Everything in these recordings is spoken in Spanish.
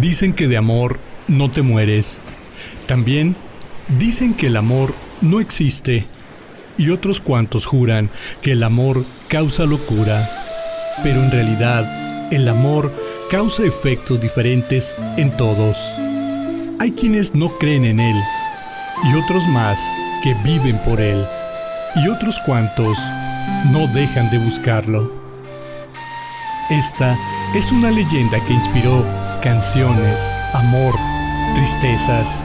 Dicen que de amor no te mueres. También dicen que el amor no existe. Y otros cuantos juran que el amor causa locura. Pero en realidad, el amor causa efectos diferentes en todos. Hay quienes no creen en él y otros más que viven por él y otros cuantos no dejan de buscarlo. Esta es una leyenda que inspiró canciones, amor, tristezas.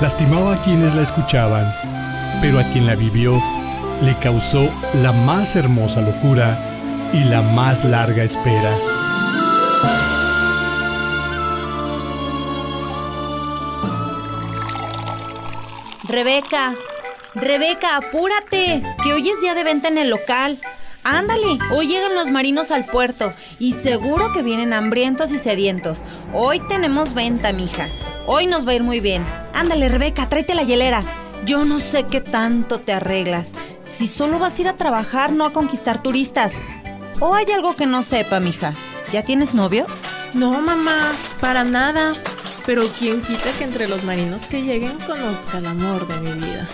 Lastimaba a quienes la escuchaban, pero a quien la vivió le causó la más hermosa locura y la más larga espera. Rebeca, Rebeca, apúrate, que hoy es día de venta en el local. Ándale, hoy llegan los marinos al puerto y seguro que vienen hambrientos y sedientos. Hoy tenemos venta, mija. Hoy nos va a ir muy bien. Ándale, Rebeca, tráete la hielera. Yo no sé qué tanto te arreglas. Si solo vas a ir a trabajar, no a conquistar turistas. ¿O hay algo que no sepa, mija? ¿Ya tienes novio? No, mamá, para nada. Pero quién quita que entre los marinos que lleguen conozca el amor de mi vida.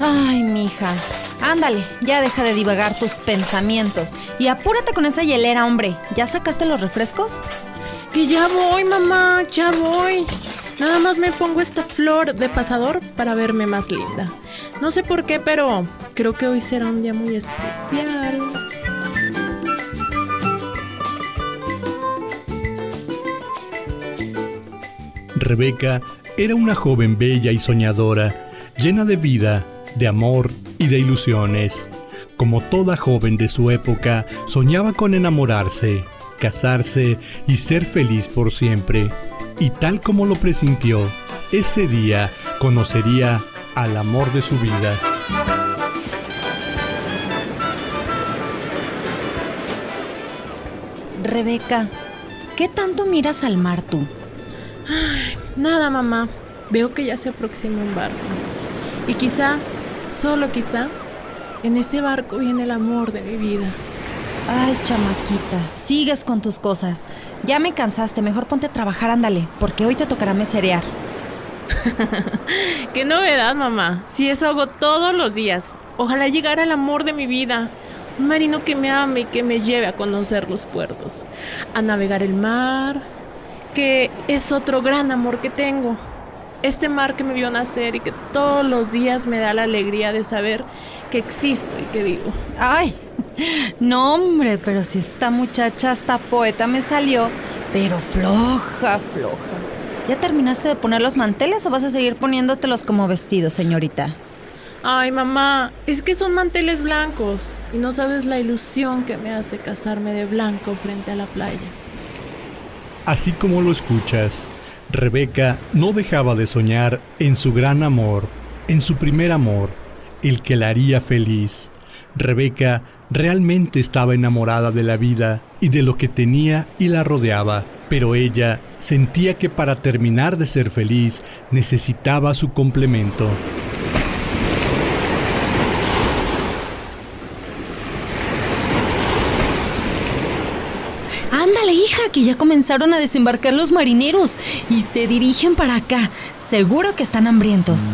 Ay, mija. Ándale, ya deja de divagar tus pensamientos. Y apúrate con esa hielera, hombre. ¿Ya sacaste los refrescos? Que ya voy, mamá, ya voy. Nada más me pongo esta flor de pasador para verme más linda. No sé por qué, pero creo que hoy será un día muy especial. Rebeca era una joven bella y soñadora, llena de vida, de amor y de ilusiones. Como toda joven de su época, soñaba con enamorarse, casarse y ser feliz por siempre. Y tal como lo presintió, ese día conocería al amor de su vida. Rebeca, ¿qué tanto miras al mar tú? Nada, mamá. Veo que ya se aproxima un barco. Y quizá, solo quizá, en ese barco viene el amor de mi vida. Ay, chamaquita, sigues con tus cosas. Ya me cansaste, mejor ponte a trabajar, ándale, porque hoy te tocará meserear. Qué novedad, mamá. Si eso hago todos los días. Ojalá llegara el amor de mi vida. Un marino que me ame y que me lleve a conocer los puertos, a navegar el mar, que es otro gran amor que tengo. Este mar que me vio nacer y que todos los días me da la alegría de saber que existo y que vivo. Ay, no hombre, pero si esta muchacha hasta poeta me salió, pero floja, floja. ¿Ya terminaste de poner los manteles o vas a seguir poniéndotelos como vestidos, señorita? Ay, mamá, es que son manteles blancos y no sabes la ilusión que me hace casarme de blanco frente a la playa. Así como lo escuchas, Rebeca no dejaba de soñar en su gran amor, en su primer amor, el que la haría feliz. Rebeca realmente estaba enamorada de la vida y de lo que tenía y la rodeaba, pero ella sentía que para terminar de ser feliz necesitaba su complemento. Ándale, hija, que ya comenzaron a desembarcar los marineros y se dirigen para acá. Seguro que están hambrientos.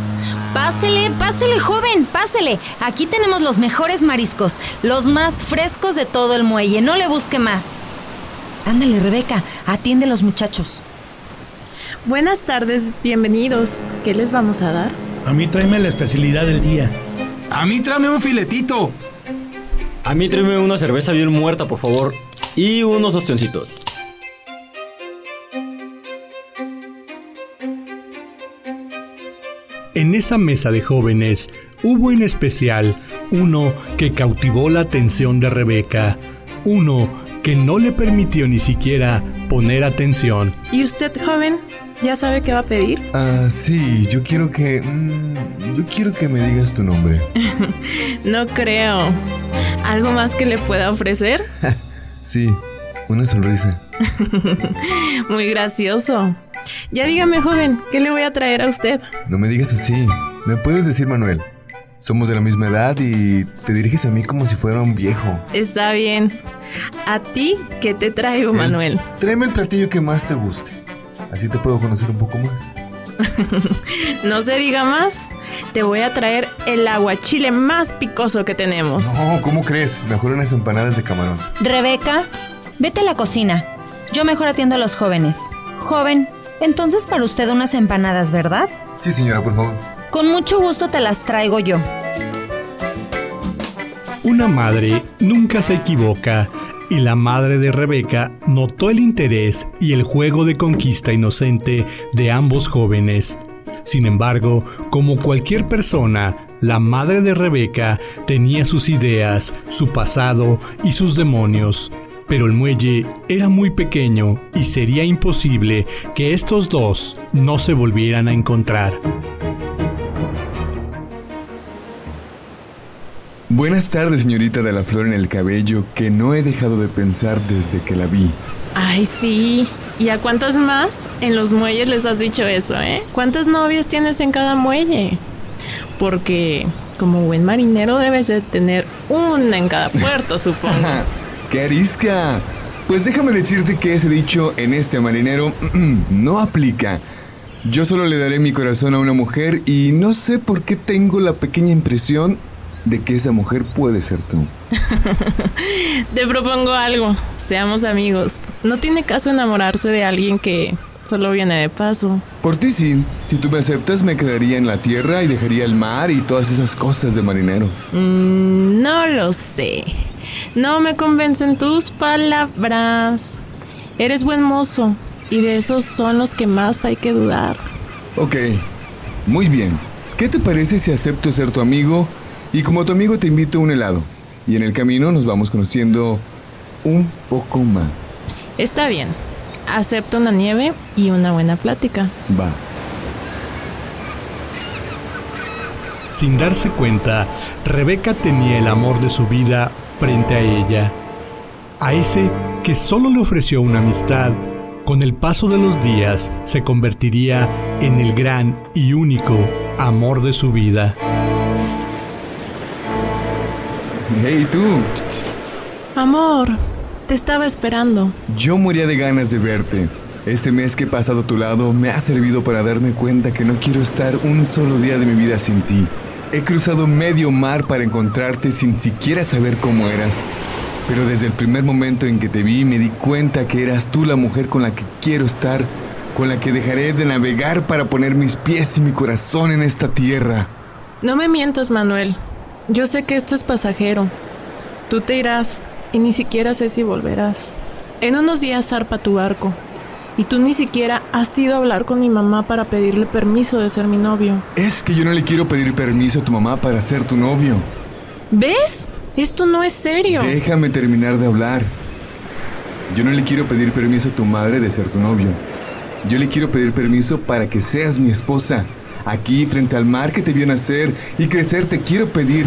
Pásele, pásele, joven, pásele. Aquí tenemos los mejores mariscos, los más frescos de todo el muelle. No le busque más. Ándale, Rebeca, atiende a los muchachos. Buenas tardes, bienvenidos. ¿Qué les vamos a dar? A mí tráeme la especialidad del día. A mí tráeme un filetito. A mí tráeme una cerveza bien muerta, por favor. Y unos ostioncitos. En esa mesa de jóvenes hubo en especial uno que cautivó la atención de Rebeca, uno que no le permitió ni siquiera poner atención. ¿Y usted, joven? ¿Ya sabe qué va a pedir? Ah, sí, yo quiero que... mm, yo quiero que me digas tu nombre. No creo. ¿Algo más que le pueda ofrecer? Sí, una sonrisa. Muy gracioso. Ya dígame, joven, ¿qué le voy a traer a usted? No me digas así. Me puedes decir Manuel. Somos de la misma edad y te diriges a mí como si fuera un viejo. Está bien. ¿A ti qué te traigo, Manuel? Tráeme el platillo que más te guste. Así te puedo conocer un poco más. No se diga más, te voy a traer el aguachile más picoso que tenemos. No, ¿cómo crees? Mejor unas empanadas de camarón. Rebeca, vete a la cocina. Yo mejor atiendo a los jóvenes. Joven, entonces para usted unas empanadas, ¿verdad? Sí, señora, por favor. Con mucho gusto te las traigo yo. Una madre nunca se equivoca y la madre de Rebeca notó el interés y el juego de conquista inocente de ambos jóvenes. Sin embargo, como cualquier persona, la madre de Rebeca tenía sus ideas, su pasado y sus demonios. Pero el muelle era muy pequeño y sería imposible que estos dos no se volvieran a encontrar. Buenas tardes, señorita de la flor en el cabello, que no he dejado de pensar desde que la vi. Ay, sí. ¿Y a cuántas más en los muelles les has dicho eso, eh? ¿Cuántas novias tienes en cada muelle? Porque como buen marinero debes de tener una en cada puerto, supongo. ¡Qué arisca! Pues déjame decirte que ese dicho en este marinero no aplica. Yo solo le daré mi corazón a una mujer y no sé por qué tengo la pequeña impresión de que esa mujer puede ser tú. Te propongo algo. Seamos amigos. No tiene caso enamorarse de alguien que solo viene de paso. Por ti sí. Si tú me aceptas, me quedaría en la tierra y dejaría el mar y todas esas cosas de marineros. Mm, no lo sé. No me convencen tus palabras. Eres buen mozo y de esos son los que más hay que dudar. Ok, muy bien. ¿Qué te parece si acepto ser tu amigo y como tu amigo te invito a un helado? Y en el camino nos vamos conociendo un poco más. Está bien. Acepto una nieve y una buena plática. Va. Sin darse cuenta, Rebeca tenía el amor de su vida frente a ella. A ese que solo le ofreció una amistad, con el paso de los días se convertiría en el gran y único amor de su vida. Hey tú, Amor, te estaba esperando. yo moría de ganas de verte. Este mes que he pasado a tu lado me ha servido para darme cuenta que no quiero estar un solo día de mi vida sin ti. He cruzado medio mar para encontrarte sin siquiera saber cómo eras. Pero desde el primer momento en que te vi me di cuenta que eras tú la mujer con la que quiero estar, con la que dejaré de navegar para poner mis pies y mi corazón en esta tierra. No me mientas, Manuel. Yo sé que esto es pasajero. Tú te irás y ni siquiera sé si volverás. En unos días zarpa tu barco. Y tú ni siquiera has ido a hablar con mi mamá para pedirle permiso de ser mi novio. Es que yo no le quiero pedir permiso a tu mamá para ser tu novio. ¿Ves? Esto no es serio. Déjame terminar de hablar. Yo no le quiero pedir permiso a tu madre de ser tu novio. Yo le quiero pedir permiso para que seas mi esposa. Aquí, frente al mar que te vio nacer y crecer, te quiero pedir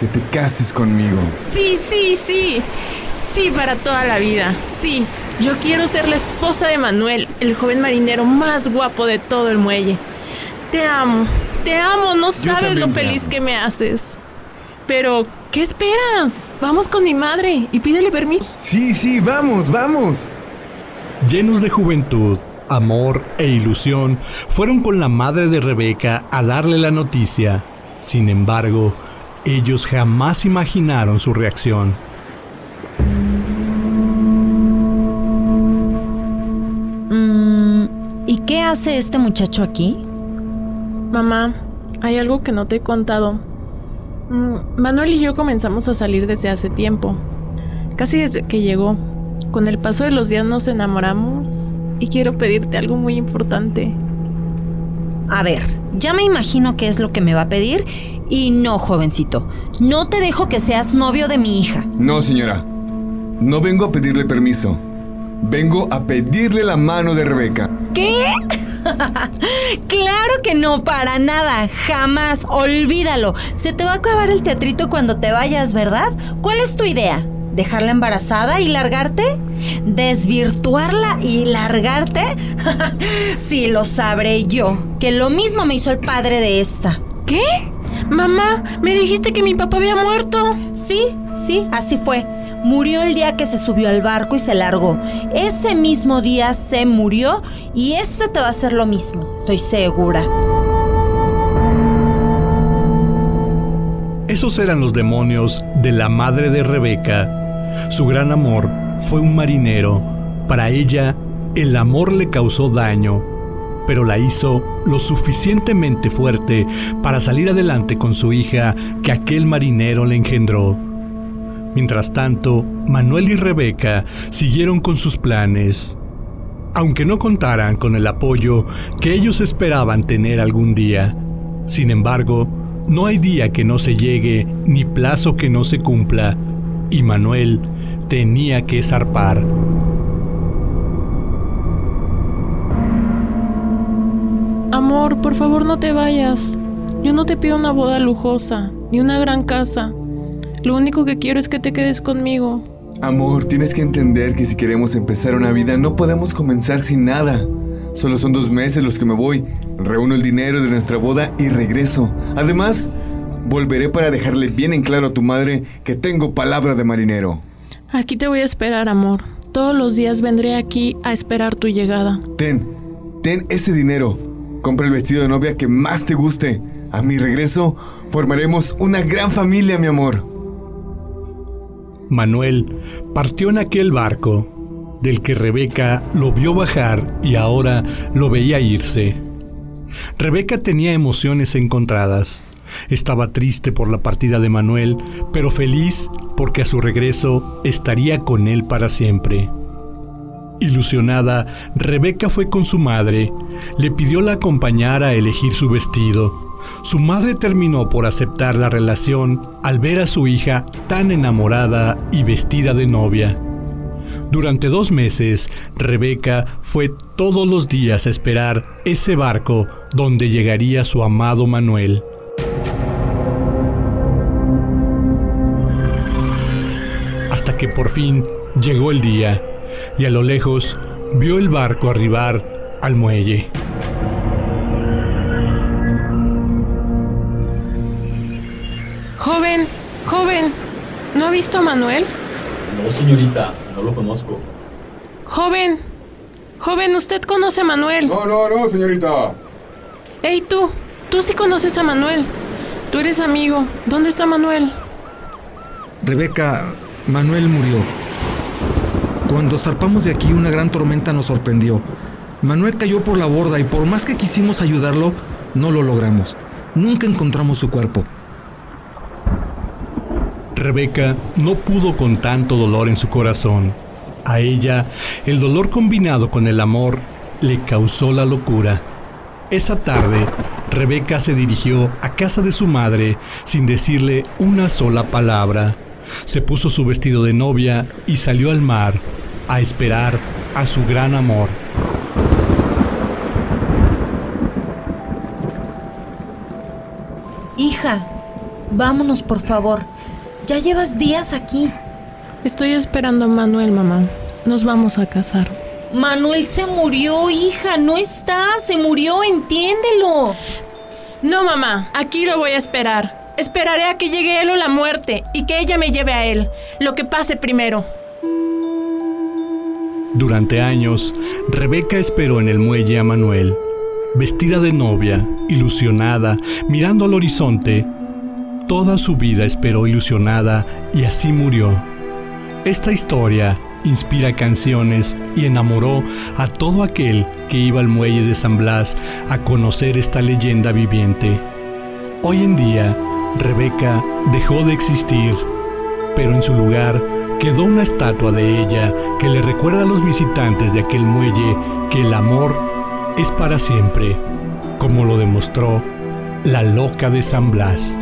que te cases conmigo. Sí, sí, sí. Sí, para toda la vida. Sí. Yo quiero ser la esposa de Manuel, el joven marinero más guapo de todo el muelle. Te amo, te amo, no sabes lo feliz amo. que me haces. Pero, ¿qué esperas? Vamos con mi madre y pídele permiso. Sí, sí, vamos, vamos. Llenos de juventud, amor e ilusión, fueron con la madre de Rebeca a darle la noticia. Sin embargo, ellos jamás imaginaron su reacción. Mm, ¿Y qué hace este muchacho aquí? Mamá, hay algo que no te he contado. Mm, Manuel y yo comenzamos a salir desde hace tiempo. Casi desde que llegó. Con el paso de los días nos enamoramos y quiero pedirte algo muy importante. A ver, ya me imagino qué es lo que me va a pedir. Y no, jovencito, no te dejo que seas novio de mi hija. No, señora. No vengo a pedirle permiso. Vengo a pedirle la mano de Rebeca. ¿Qué? claro que no, para nada, jamás, olvídalo. Se te va a acabar el teatrito cuando te vayas, ¿verdad? ¿Cuál es tu idea? ¿Dejarla embarazada y largarte? ¿Desvirtuarla y largarte? sí, lo sabré yo, que lo mismo me hizo el padre de esta. ¿Qué? Mamá, me dijiste que mi papá había muerto. Sí, sí, así fue. Murió el día que se subió al barco y se largó. Ese mismo día se murió y este te va a hacer lo mismo, estoy segura. Esos eran los demonios de la madre de Rebeca. Su gran amor fue un marinero. Para ella, el amor le causó daño, pero la hizo lo suficientemente fuerte para salir adelante con su hija que aquel marinero le engendró. Mientras tanto, Manuel y Rebeca siguieron con sus planes. Aunque no contaran con el apoyo que ellos esperaban tener algún día. Sin embargo, no hay día que no se llegue ni plazo que no se cumpla, y Manuel tenía que zarpar. Amor, por favor no te vayas. Yo no te pido una boda lujosa, ni una gran casa. Lo único que quiero es que te quedes conmigo. Amor, tienes que entender que si queremos empezar una vida no podemos comenzar sin nada. Solo son dos meses los que me voy. Reúno el dinero de nuestra boda y regreso. Además, volveré para dejarle bien en claro a tu madre que tengo palabra de marinero. Aquí te voy a esperar, amor. Todos los días vendré aquí a esperar tu llegada. Ten, ten ese dinero. Compra el vestido de novia que más te guste. A mi regreso, formaremos una gran familia, mi amor. Manuel partió en aquel barco, del que Rebeca lo vio bajar y ahora lo veía irse. Rebeca tenía emociones encontradas. Estaba triste por la partida de Manuel, pero feliz porque a su regreso estaría con él para siempre. Ilusionada, Rebeca fue con su madre, le pidió la acompañara a elegir su vestido. Su madre terminó por aceptar la relación al ver a su hija tan enamorada y vestida de novia. Durante dos meses, Rebeca fue todos los días a esperar ese barco donde llegaría su amado Manuel. Que por fin llegó el día y a lo lejos vio el barco arribar al muelle. Joven, joven, ¿no ha visto a Manuel? No, señorita, no lo conozco. Joven, joven, ¿usted conoce a Manuel? No, no, no, señorita. Ey, tú, tú sí conoces a Manuel. Tú eres amigo. ¿Dónde está Manuel? Rebeca, Manuel murió. Cuando zarpamos de aquí una gran tormenta nos sorprendió. Manuel cayó por la borda y por más que quisimos ayudarlo, no lo logramos. Nunca encontramos su cuerpo. Rebeca no pudo con tanto dolor en su corazón. A ella, el dolor combinado con el amor le causó la locura. Esa tarde, Rebeca se dirigió a casa de su madre sin decirle una sola palabra. Se puso su vestido de novia y salió al mar a esperar a su gran amor. Hija, vámonos por favor. Ya llevas días aquí. Estoy esperando a Manuel, mamá. Nos vamos a casar. Manuel se murió, hija. No está. Se murió, entiéndelo. No, mamá. Aquí lo voy a esperar. Esperaré a que llegue él o la muerte y que ella me lleve a él. Lo que pase primero. Durante años, Rebeca esperó en el muelle a Manuel. Vestida de novia, ilusionada, mirando al horizonte, toda su vida esperó ilusionada y así murió. Esta historia inspira canciones y enamoró a todo aquel que iba al muelle de San Blas a conocer esta leyenda viviente. Hoy en día, Rebeca dejó de existir, pero en su lugar quedó una estatua de ella que le recuerda a los visitantes de aquel muelle que el amor es para siempre, como lo demostró la loca de San Blas.